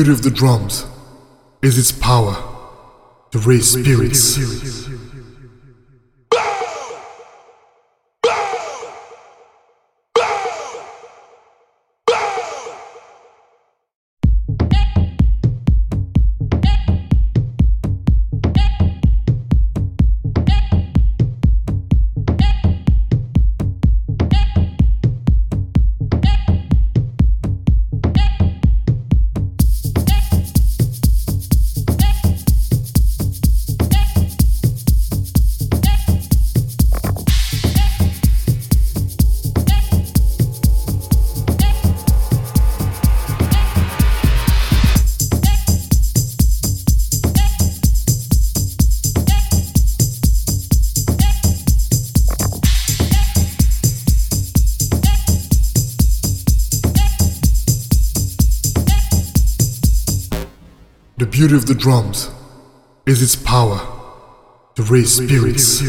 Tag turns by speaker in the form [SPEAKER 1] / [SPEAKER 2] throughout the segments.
[SPEAKER 1] Beauty of the drums is its power to raise spirits. The beauty of the drums is its power to raise spirits.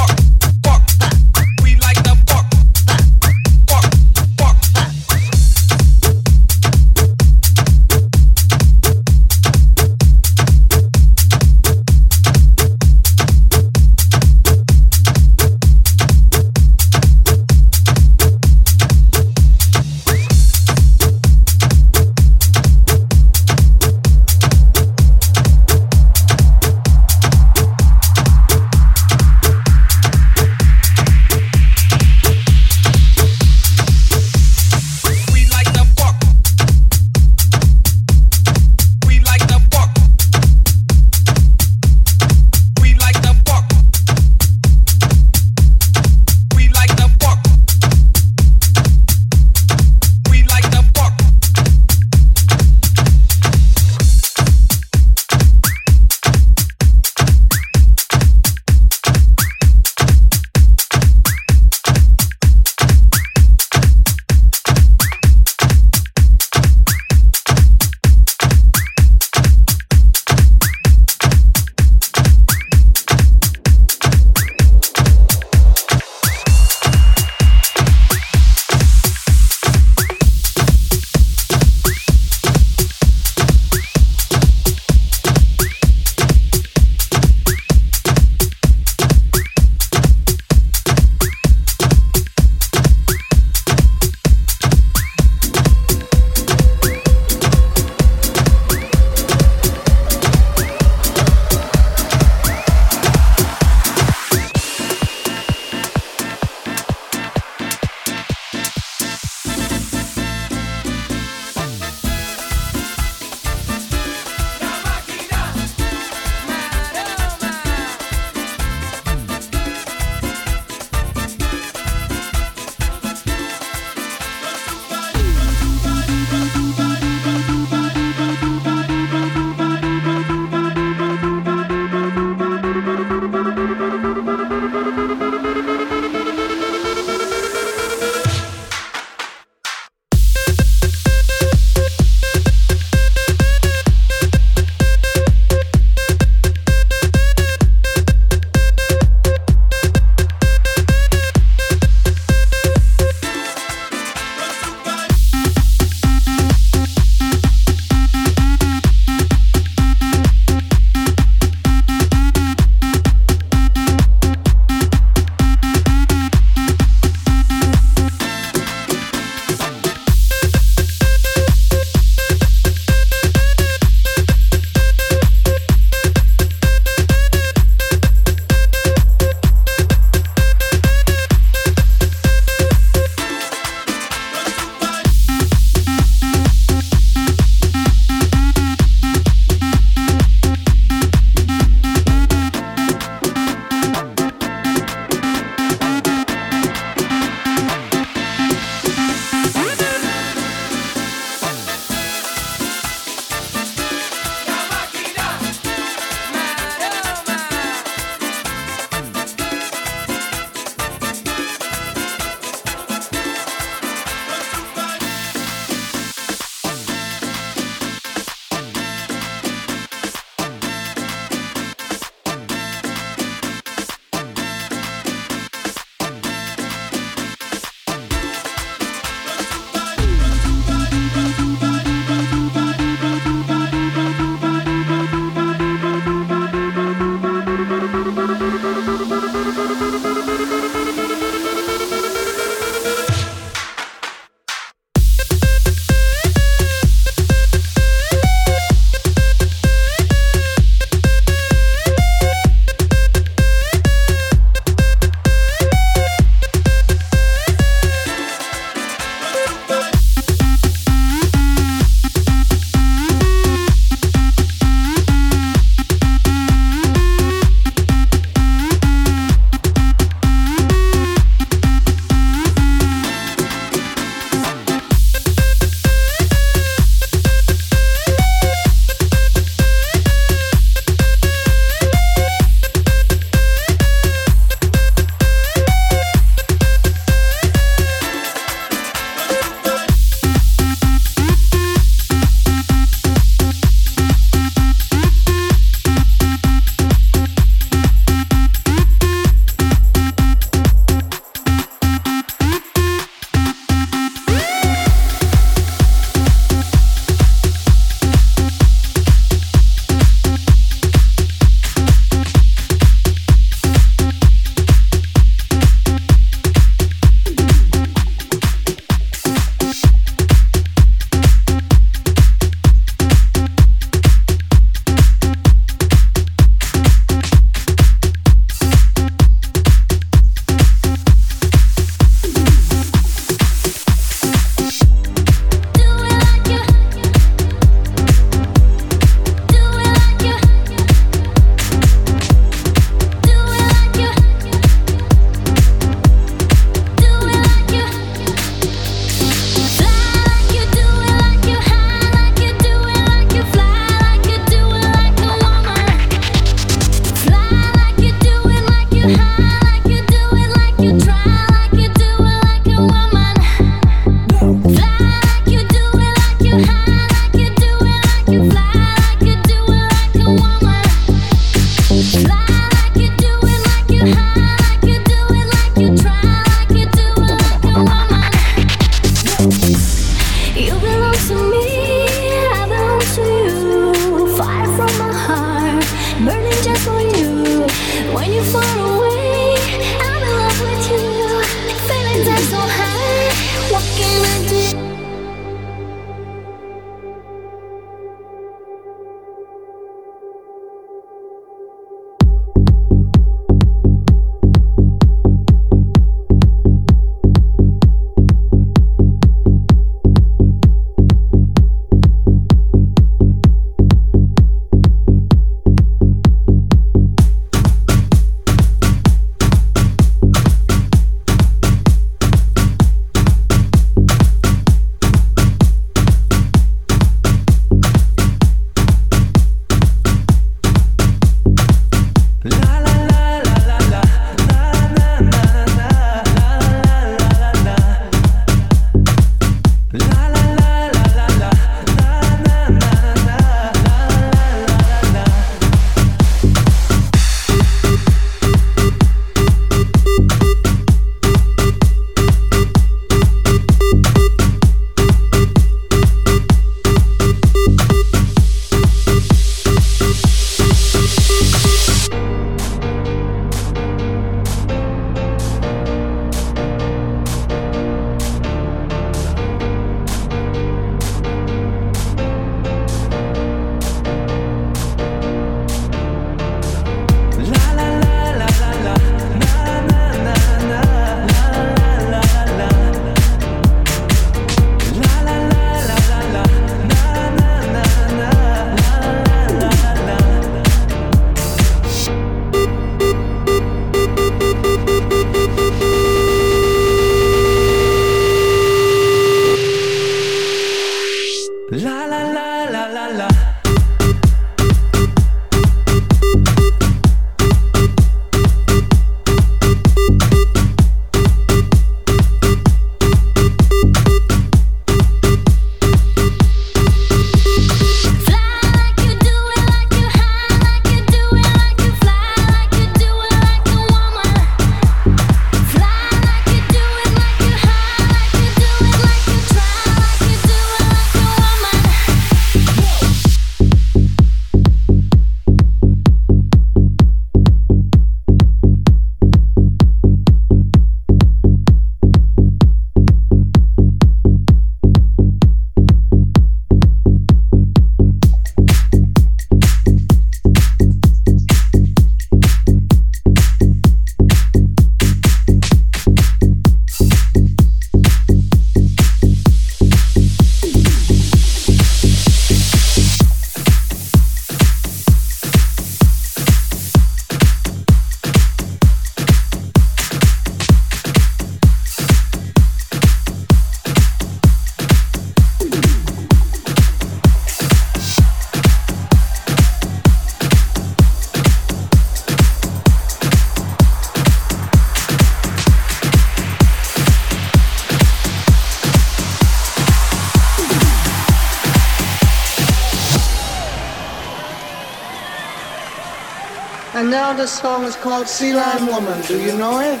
[SPEAKER 2] The
[SPEAKER 3] song is called Sea Lion Woman. Do you know it?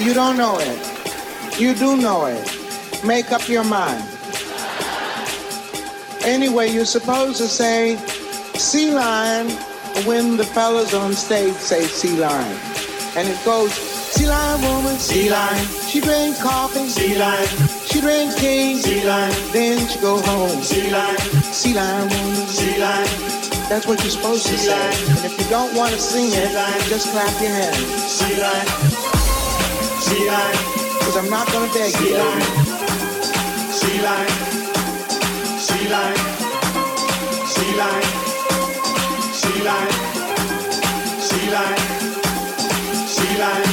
[SPEAKER 3] You don't know it. You do know it. Make up your mind. Anyway, you're supposed to say sea lion when the fellas on stage say sea lion. And it goes, sea lion woman, sea lion. She drinks coffee, sea lion. She drinks tea, sea lion. Then she go home, sea lion. Sea lion woman, sea lion. That's what you're supposed to say. And if you don't want to sing it, just clap your hands. Sea lion. Sea lion. Because I'm not going to beg you. Sea lion. Sea lion. Sea lion. Sea lion. Sea lion. Sea lion.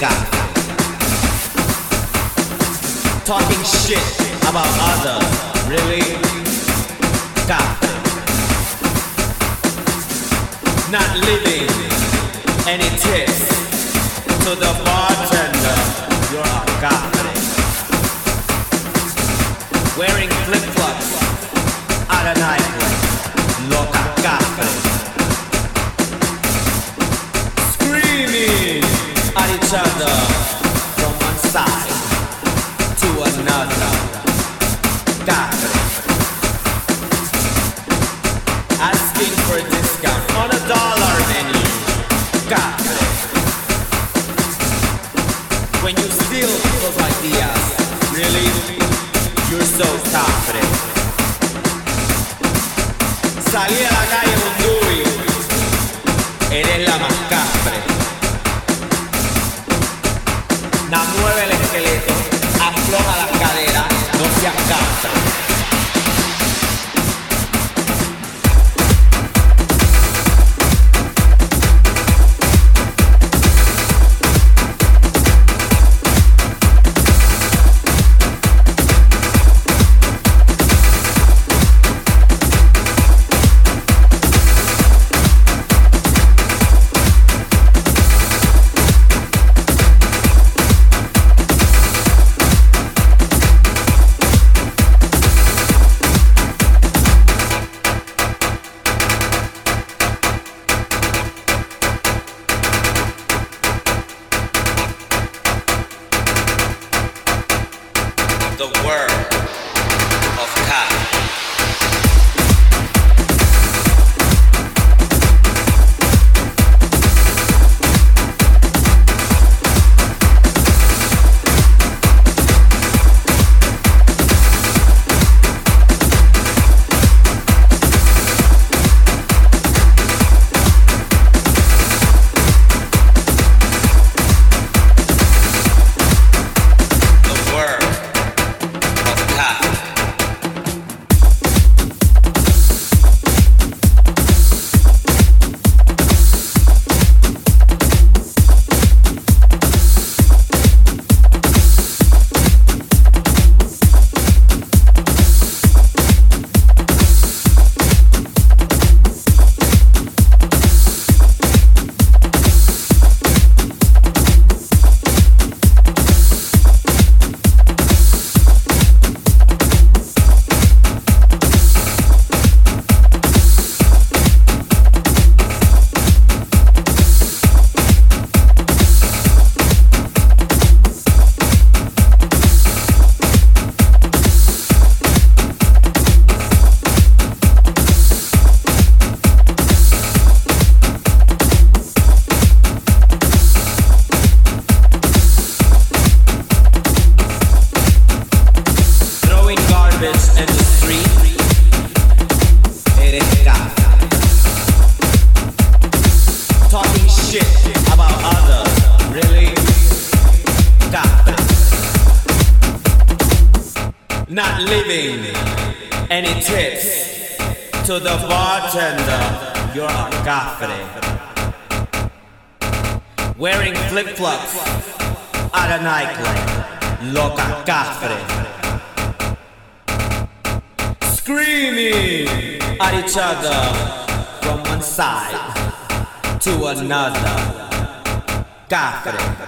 [SPEAKER 3] guy talking shit about others. Really? God. Not leaving any tips to the bartender. You're a god. Wearing flip flops out of night. each other from one side to another. Got it. Asking for a discount on a dollar menu. Got it. When you steal people's ideas, really, you're so confident. not leaving any tips to the bartender. You're a cafre wearing flip-flops
[SPEAKER 2] at
[SPEAKER 4] a nightclub. Loca cafre screaming at each other from one side to another. Cafre